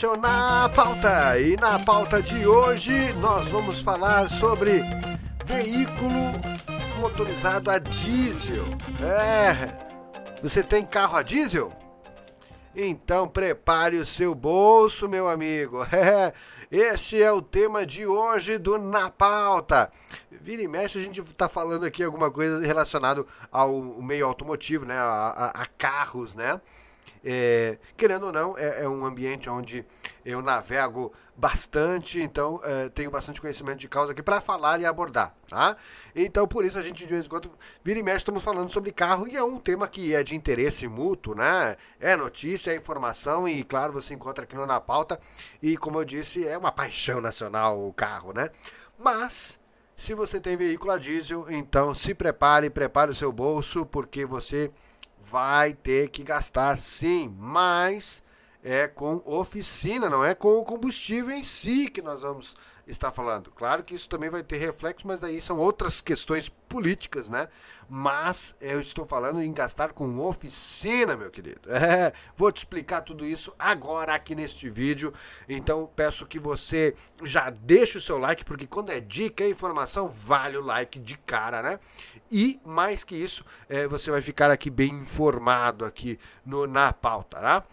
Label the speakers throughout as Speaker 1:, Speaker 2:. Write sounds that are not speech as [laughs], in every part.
Speaker 1: o Na Pauta. E na pauta de hoje nós vamos falar sobre veículo motorizado a diesel. É, você tem carro a diesel? Então prepare o seu bolso, meu amigo. [laughs] É, esse é o tema de hoje do Na Pauta. Vira e mexe, a gente está falando aqui alguma coisa relacionada ao meio automotivo, né? A, a, a carros, né? É, querendo ou não, é, é, um ambiente onde eu navego bastante, então é, tenho bastante conhecimento de causa aqui para falar e abordar, tá? Então, por isso a gente de vez em quando vira e mexe estamos falando sobre carro e é um tema que é de interesse mútuo, né? É notícia, é informação e, claro, você encontra aqui no Na Pauta e, como eu disse, é uma paixão nacional o carro, né? Mas se você tem veículo a diesel, então se prepare, prepare o seu bolso, porque você vai ter que gastar sim, mas é com oficina, não é com o combustível em si que nós vamos estar falando. Claro que isso também vai ter reflexo, mas daí são outras questões políticas, né? Mas eu estou falando em gastar com oficina, meu querido. É, vou te explicar tudo isso agora aqui neste vídeo. Então peço que você já deixe o seu like, porque quando é dica, é informação, vale o like de cara, né? E mais que isso, é, você vai ficar aqui bem informado aqui no, na pauta, tá?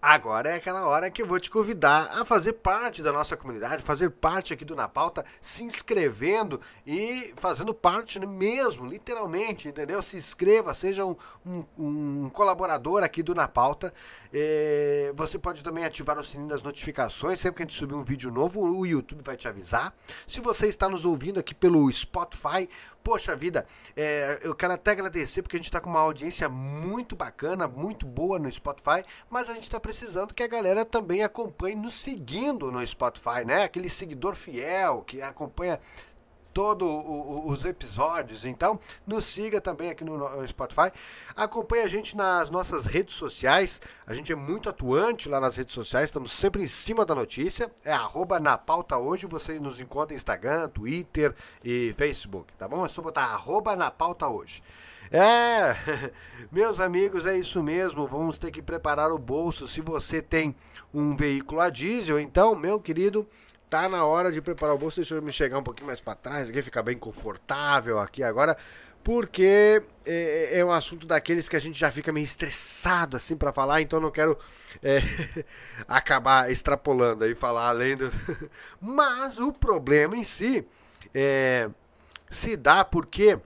Speaker 1: Agora é aquela hora que eu vou te convidar a fazer parte da nossa comunidade, fazer parte aqui do Na Pauta, se inscrevendo e fazendo parte mesmo, literalmente, entendeu? Se inscreva, seja um, um, um colaborador aqui do Na Pauta. É, você pode também ativar o sininho das notificações, sempre que a gente subir um vídeo novo, o YouTube vai te avisar. Se você está nos ouvindo aqui pelo Spotify, poxa vida, é, eu quero até agradecer porque a gente está com uma audiência muito bacana, muito boa no Spotify, mas a gente está precisando que a galera também acompanhe nos seguindo no Spotify, né? Aquele seguidor fiel que acompanha todos os episódios. Então, nos siga também aqui no Spotify. Acompanhe a gente nas nossas redes sociais. A gente é muito atuante lá nas redes sociais, estamos sempre em cima da notícia. É arroba na pauta hoje. Você nos encontra no Instagram, Twitter e Facebook, tá bom? É só botar arroba na pauta hoje. É, [laughs] meus amigos, é isso mesmo. Vamos ter que preparar o bolso. Se você tem um veículo a diesel, então, meu querido, tá na hora de preparar o bolso. Deixa eu me chegar um pouquinho mais para trás aqui, ficar bem confortável aqui agora, porque é, é, um assunto daqueles que a gente já fica meio estressado assim para falar, então não quero é, [laughs] acabar extrapolando aí falar além do. [laughs] Mas o problema em si é, se dá porque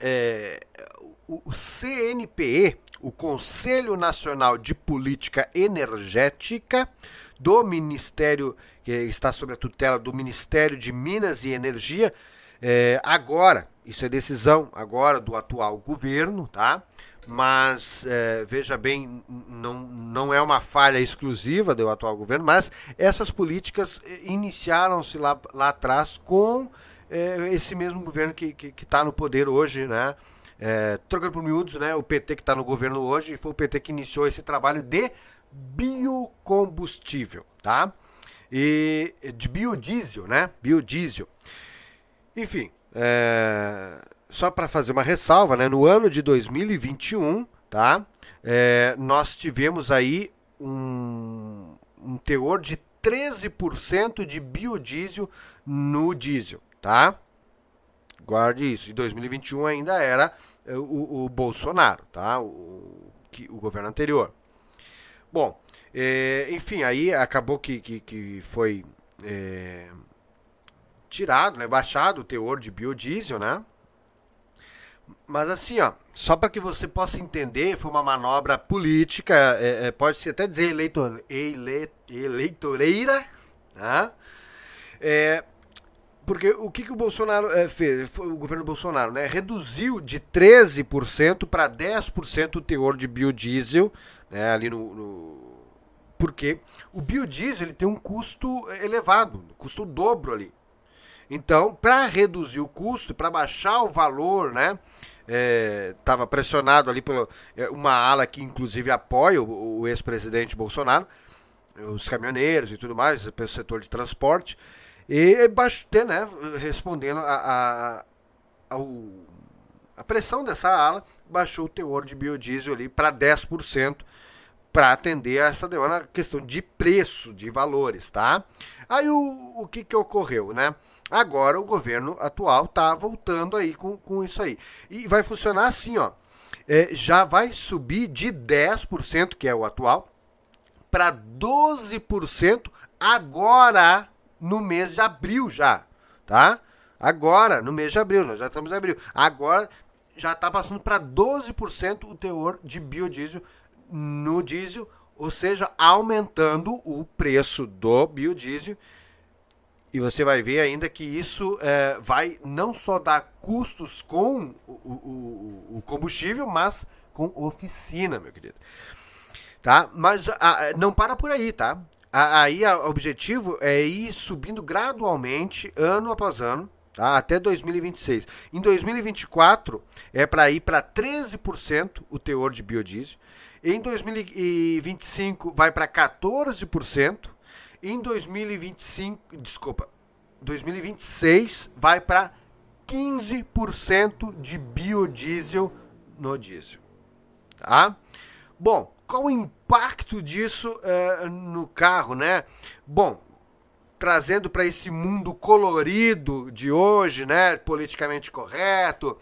Speaker 1: é, o, o CNPE, o Conselho Nacional de Política Energética, do Ministério, que está sob a tutela do Ministério de Minas e Energia, é, agora, isso é decisão agora do atual governo, tá? Mas é, veja bem, não, não é uma falha exclusiva do atual governo, mas essas políticas é, iniciaram-se lá, lá atrás com é esse mesmo governo que está tá no poder hoje, né? É, trocando por miúdos, né? O PT que está no governo hoje foi o PT que iniciou esse trabalho de biocombustível, tá? E de biodiesel, né? Biodiesel. Enfim, é, só para fazer uma ressalva, né? No ano de 2021, tá? É, nós tivemos aí um, um teor de 13% de biodiesel no diesel tá? Guarde isso. Em 2021 ainda era eh, o, o Bolsonaro, tá? O, o governo anterior. Bom, é, enfim, aí acabou que, que, que foi é, tirado, né, baixado o teor de biodiesel, né? Mas assim, ó, só para que você possa entender, foi uma manobra política, é, pode-se até dizer eleitor, ele, eleitoreira, né? É, porque o que, que o Bolsonaro é, fez, o governo Bolsonaro, né, reduziu de 13% para 10% o teor de biodiesel, né, ali no, no, porque o biodiesel ele tem um custo elevado, custo dobro ali. Então, para reduzir o custo, para baixar o valor, né, estava é, pressionado ali por é, uma ala que inclusive apoia o, o ex-presidente Bolsonaro, os caminhoneiros e tudo mais, o setor de transporte. E né, respondendo a, a, a pressão dessa ala, baixou o teor de biodiesel ali para 10%, para atender a essa demanda, questão de preço, de valores, tá? Aí o, o que, que ocorreu, né? Agora o governo atual tá voltando aí com, com isso aí. E vai funcionar assim, ó. É, já vai subir de 10%, que é o atual, para 12% agora no mês de abril já, tá? Agora, no mês de abril, nós já estamos em abril. Agora já está passando para 12% o teor de biodiesel no diesel, ou seja, aumentando o preço do biodiesel. E você vai ver ainda que isso é, vai não só dar custos com o, o, o, combustível, mas com oficina, meu querido. Tá? Mas a, não para por aí, tá? aí o objetivo é ir subindo gradualmente, ano após ano, tá? até 2026. Em 2024 é para ir para 13% o teor de biodiesel. Em 2025 vai para 14%. Em 2025, desculpa, 2026 vai para 15% de biodiesel no diesel. Tá? Bom, qual o impacto disso é, no carro, né? Bom, trazendo para esse mundo colorido de hoje, né? Politicamente correto,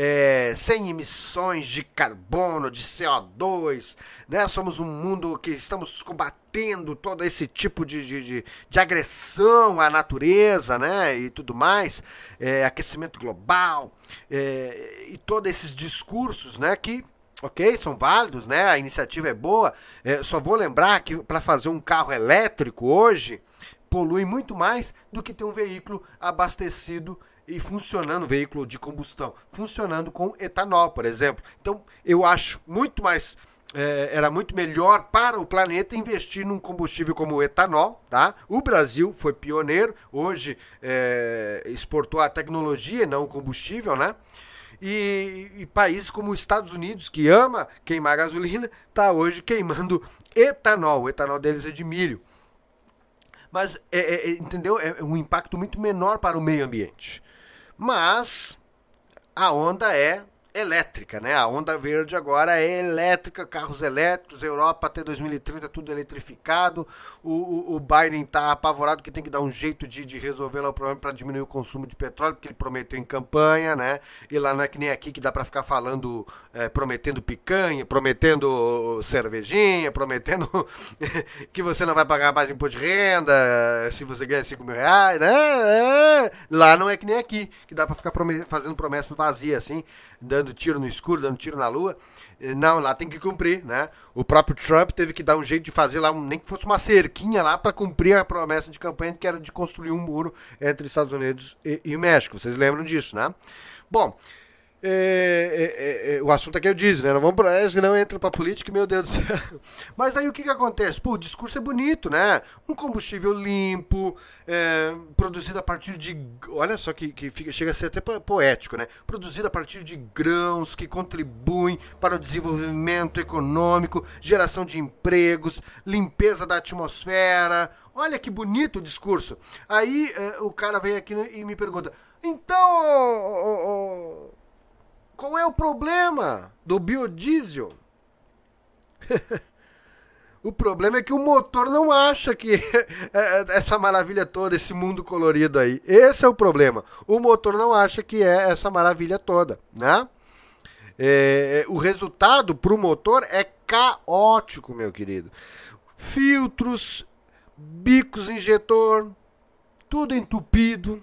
Speaker 1: é, sem emissões de carbono, de CO2, né? Somos um mundo que estamos combatendo todo esse tipo de, de, de, de agressão à natureza, né? E tudo mais, é, aquecimento global é, e todos esses discursos, né? Que ok, são válidos, né? A iniciativa é boa. É, só vou lembrar que para fazer um carro elétrico hoje polui muito mais do que ter um veículo abastecido e funcionando, veículo de combustão, funcionando com etanol, por exemplo. Então, eu acho muito mais é, era muito melhor para o planeta investir num combustível como o etanol. Tá? O Brasil foi pioneiro, hoje é, exportou a tecnologia, não o combustível, né? E, e, países como os Estados Unidos, que ama queimar gasolina, está hoje queimando etanol. O etanol deles é de milho. Mas, é, é, é entendeu? É um impacto muito menor para o meio ambiente. Mas a onda é elétrica, né? A onda verde agora é elétrica, carros elétricos, Europa até 2030 tudo eletrificado. O, o, o Biden está apavorado que tem que dar um jeito de, de resolver lá o problema para diminuir o consumo de petróleo, porque ele prometeu em campanha, né? E lá não é que nem aqui que dá para ficar falando, é, prometendo picanha, prometendo cervejinha, prometendo [laughs] que você não vai pagar mais imposto de renda se você ganha 5 mil reais, né? É. Lá não é que nem aqui, que dá para ficar fazendo promessas vazias assim, dando tiro no escuro, dando tiro na lua. Não, lá tem que cumprir, né? O próprio Trump teve que dar um jeito de fazer lá, um, nem que fosse uma cerquinha lá para cumprir a promessa de campanha que era de construir um muro entre os Estados Unidos e, e México. Vocês lembram disso, né? Bom, é, é, é, é, o assunto aqui eu disse, né? Não vamos para não entra para política, meu Deus do céu. [laughs] Mas aí o que, que acontece? Pô, o discurso é bonito, né? Um combustível limpo, é, produzido a partir de. Olha só que, que fica, chega a ser até poético, né? Produzido a partir de grãos que contribuem para o desenvolvimento econômico, geração de empregos, limpeza da atmosfera. Olha que bonito o discurso. Aí é, o cara vem aqui e me pergunta: então. Oh, oh, oh, qual é o problema do biodiesel? [laughs] o problema é que o motor não acha que [laughs] é, é, essa maravilha toda, esse mundo colorido aí. Esse é o problema. O motor não acha que é essa maravilha toda, né? É, o resultado para o motor é caótico, meu querido. Filtros, bicos injetor, tudo entupido,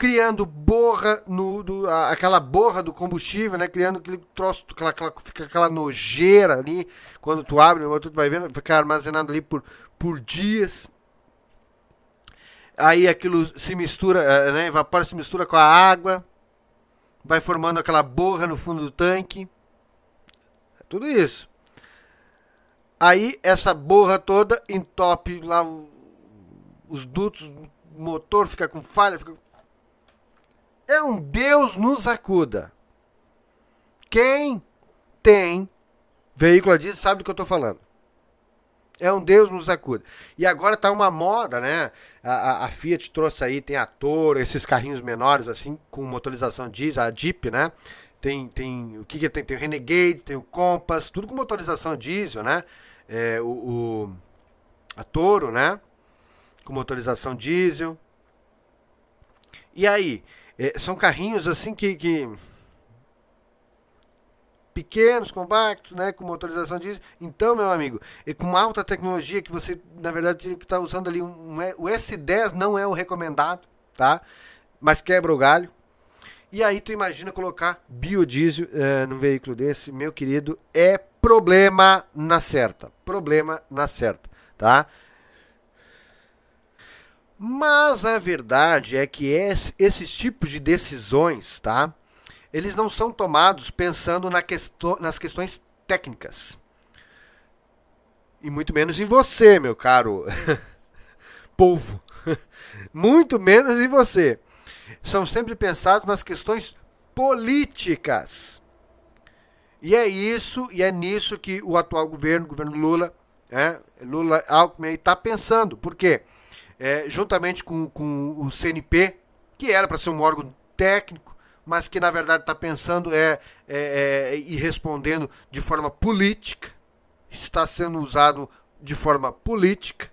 Speaker 1: criando borra no do, aquela borra do combustível, né? Criando aquele troço, aquela, aquela, fica aquela nojeira ali. Quando tu abre, tu vai vendo, fica armazenado ali por, por dias. Aí aquilo se mistura, eh, né? Evapora, se mistura com a água, vai formando aquela borra no fundo do tanque. Tudo isso. Aí essa borra toda entope lá os dutos, o motor fica com falha, fica é um Deus nos acuda. Quem tem veículo a diesel sabe do que eu estou falando. É um Deus nos acuda. E agora tá uma moda, né? A, a, a, Fiat trouxe aí, tem a Toro, esses carrinhos menores, assim, com motorização diesel, a Jeep, né? tem, tem o que, que tem? Tem o Renegade, tem o Compass, tudo com motorização diesel, né? É, o, o, a Toro, né? Com motorização diesel. E aí, é, são carrinhos assim que, que pequenos, compactos, né, com motorização diesel. Então, meu amigo, e com alta tecnologia que você, na verdade, teria que estar tá usando ali um, o S10 não é o recomendado, tá? Mas quebra o galho. E aí tu imagina colocar biodiesel uh, num veículo desse, meu querido, é problema na certa. Problema na certa, tá? Mas a verdade é que esse, esses tipos de decisões, tá? Eles não são tomados pensando na nas questões técnicas. E muito menos em você, meu caro [laughs] povo. [laughs] muito menos em você são sempre pensados nas questões políticas. E é isso, e é nisso que o atual governo, o governo Lula, é, Lula Alckmin, está pensando. Por quê? É, juntamente com, com o CNP, que era para ser um órgão técnico, mas que na verdade está pensando é, é, é, e respondendo de forma política, está sendo usado de forma política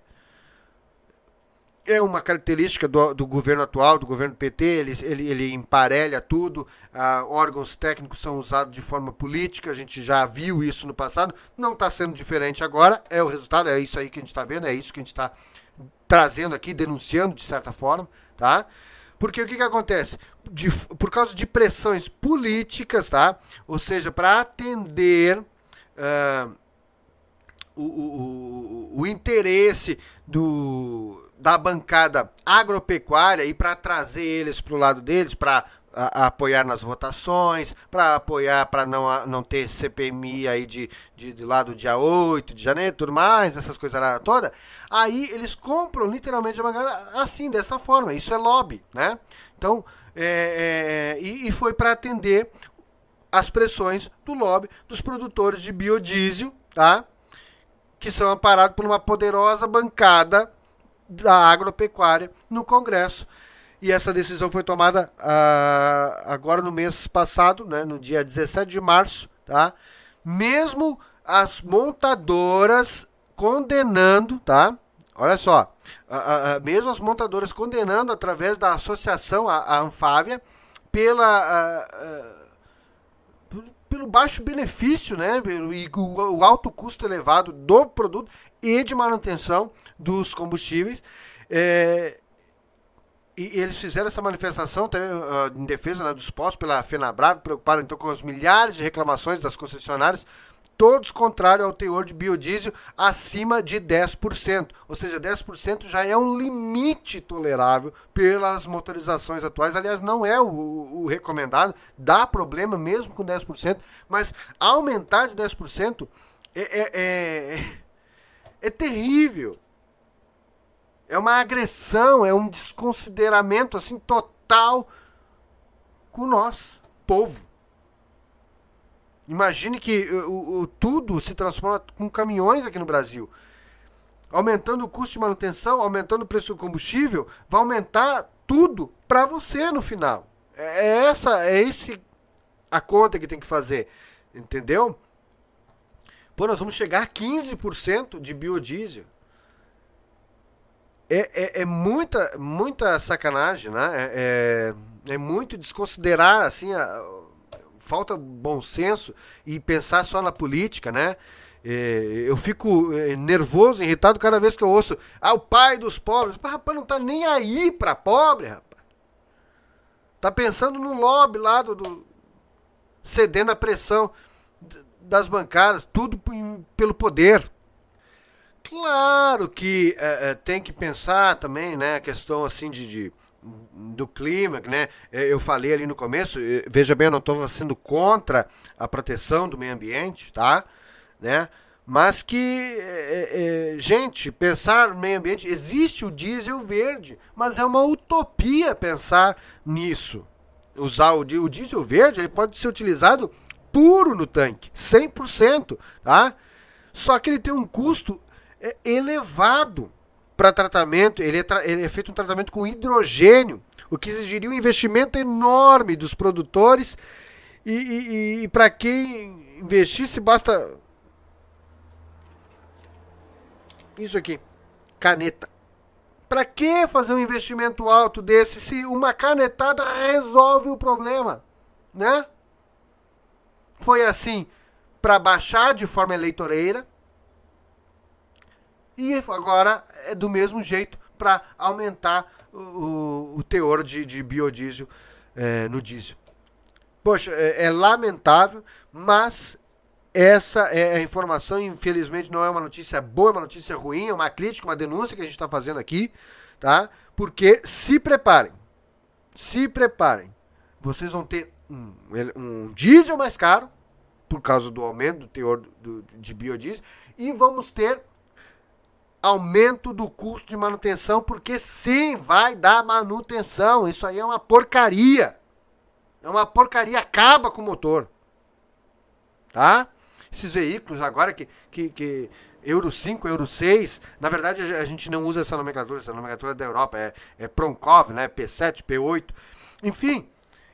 Speaker 1: é uma característica do, do, governo atual, do governo PT, ele, ele, ele emparelha tudo, ah, órgãos técnicos são usados de forma política, a gente já viu isso no passado, não está sendo diferente agora, é o resultado, é isso aí que a gente está vendo, é isso que a gente está trazendo aqui, denunciando de certa forma, tá? Porque o que, que acontece? De, por causa de pressões políticas, tá? Ou seja, para atender uh, o, o, o, o interesse do da bancada agropecuária e para trazer eles para o lado deles, para apoiar nas votações, para apoiar para não, não ter CPMI aí de, de, de lá do dia 8 de janeiro tudo mais, essas coisas toda, aí eles compram literalmente a bancada assim, dessa forma. Isso é lobby, né? Então, é, é, e, e foi para atender as pressões do lobby dos produtores de biodiesel, tá? Que são amparados por uma poderosa bancada da agropecuária no Congresso. E essa decisão foi tomada uh, agora no mês passado, né, no dia 17 de março, tá? Mesmo as montadoras condenando, tá? Olha só, uh, uh, mesmo as montadoras condenando através da associação, a, a Anfávia, pela pelo baixo benefício, né, e o, alto custo elevado do produto e de manutenção dos combustíveis. É, e, eles fizeram essa manifestação também, uh, em defesa né, dos postos pela FenaBrave, preocupados então com as milhares de reclamações das concessionárias todos contrários ao teor de biodiesel acima de 10%. Ou seja, 10% já é um limite tolerável pelas motorizações atuais. Aliás, não é o, o recomendado, dá problema mesmo com 10%, mas aumentar de 10% é, é, é, é terrível. É uma agressão, é um desconsideramento assim total com nós, povo. Imagine que uh, o, o, tudo se transforma com caminhões aqui no Brasil. Aumentando o custo de manutenção, aumentando o preço do combustível, vai aumentar tudo para você no final. É, é essa, é esse a conta que tem que fazer, entendeu? Pô, nós vamos chegar a 15% de biodiesel. É, é, é, muita, muita sacanagem, né? É, é, é muito desconsiderar assim a, falta bom senso e pensar só na política, né? É, eu fico é, nervoso, irritado cada vez que eu ouço ah, o pai dos pobres. Rapaz, não tá nem aí pra pobre, rapaz. Tá pensando no lobby lá do, do cedendo a pressão das bancárias, tudo pelo poder. Claro que é, é, tem que pensar também, né, a questão assim de, de do clima, né? É, eu falei ali no começo, veja bem, eu não estou sendo contra a proteção do meio ambiente, tá? Né? Mas que, é, é, gente, pensar no meio ambiente, existe o diesel verde, mas é uma utopia pensar nisso. Usar o, o diesel verde, ele pode ser utilizado puro no tanque, 100%, tá? Só que ele tem um custo elevado para tratamento, ele é, ele é feito um tratamento com hidrogênio, o que exigiria um investimento enorme dos produtores E, e, e para quem investisse, basta. Isso aqui: caneta. Para que fazer um investimento alto desse se uma canetada resolve o problema, né? Foi assim para baixar de forma eleitoreira e agora é do mesmo jeito para aumentar o, o, teor de, de biodiesel é, no diesel. Poxa, é, é lamentável, mas essa é a informação, infelizmente não é uma notícia boa, é uma notícia ruim, é uma crítica, uma denúncia que a gente está fazendo aqui, tá? Porque se preparem, se preparem, vocês vão ter um, um diesel mais caro, por causa do aumento do teor do, de biodiesel, e vamos ter aumento do custo de manutenção, porque sim, vai dar manutenção, isso aí é uma porcaria, é uma porcaria, acaba com o motor, tá? esses veículos agora que, que, que Euro 5, Euro 6, na verdade a gente não usa essa nomenclatura, essa nomenclatura é da Europa, é, é Pronkov, né, P7, P8, enfim,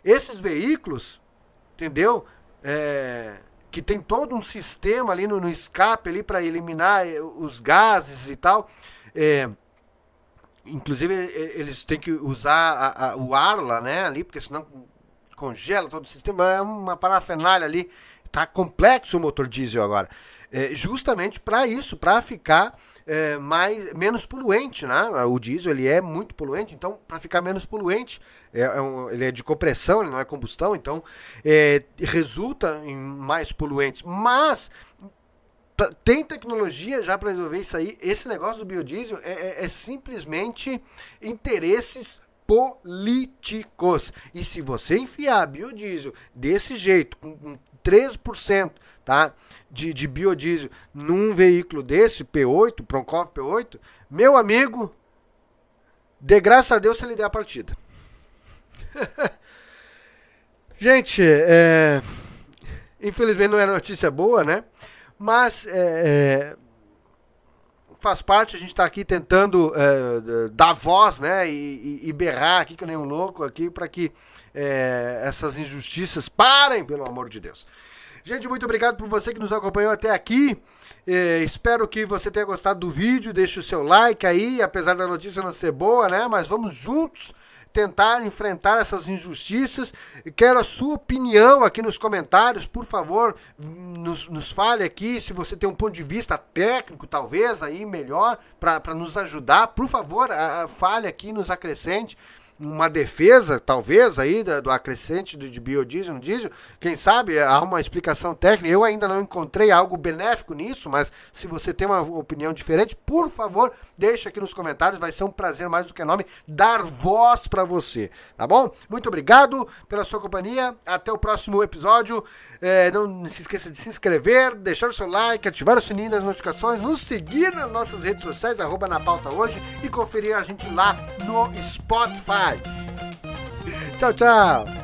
Speaker 1: esses veículos, entendeu? É, que tem todo um sistema ali no, no escape ali para eliminar eh, os gases e tal. É, inclusive eles têm que usar a, a, o ar lá, né, ali, porque senão congela todo o sistema, é uma parafernália ali tá complexo o motor diesel agora. É, justamente para isso, para ficar é, mais menos poluente, né? O diesel ele é muito poluente, então para ficar menos poluente, é, é um, ele é de compressão, ele não é combustão, então é, resulta em mais poluentes. Mas tem tecnologia já para resolver isso aí. Esse negócio do biodiesel é, é, é simplesmente interesses políticos. E se você enfiar biodiesel desse jeito, com 13% tá, de, de biodiesel num veículo desse, P8, Pronkov P8, meu amigo, de graça a Deus se ele der a partida. [laughs] Gente, é, infelizmente não é notícia boa, né? Mas é, é, faz parte, a gente está aqui tentando é, dar voz, né, e, e, berrar aqui que nem um louco aqui para que é, essas injustiças parem, pelo amor de Deus. Gente, muito obrigado por você que nos acompanhou até aqui. É, espero que você tenha gostado do vídeo. Deixe o seu like aí, apesar da notícia não ser boa, né? Mas vamos juntos tentar enfrentar essas injustiças. Quero a sua opinião aqui nos comentários, por favor, nos, nos fale aqui se você tem um ponto de vista técnico, talvez aí melhor, para nos ajudar. Por favor, a, a, fale aqui, nos acrescente uma defesa, talvez, aí do acrescente do, de biodiesel diesel. Quem sabe há uma explicação técnica. Eu ainda não encontrei algo benéfico nisso, mas se você tem uma opinião diferente, por favor, deixa aqui nos comentários. Vai ser um prazer mais do que nome dar voz para você, tá bom? Muito obrigado pela sua companhia. Até o próximo episódio. É, não se esqueça de se inscrever, deixar o seu like, ativar o sininho das notificações, nos seguir nas nossas redes sociais, arroba na pauta hoje e conferir a gente lá no Spotify. Tchau, tchau.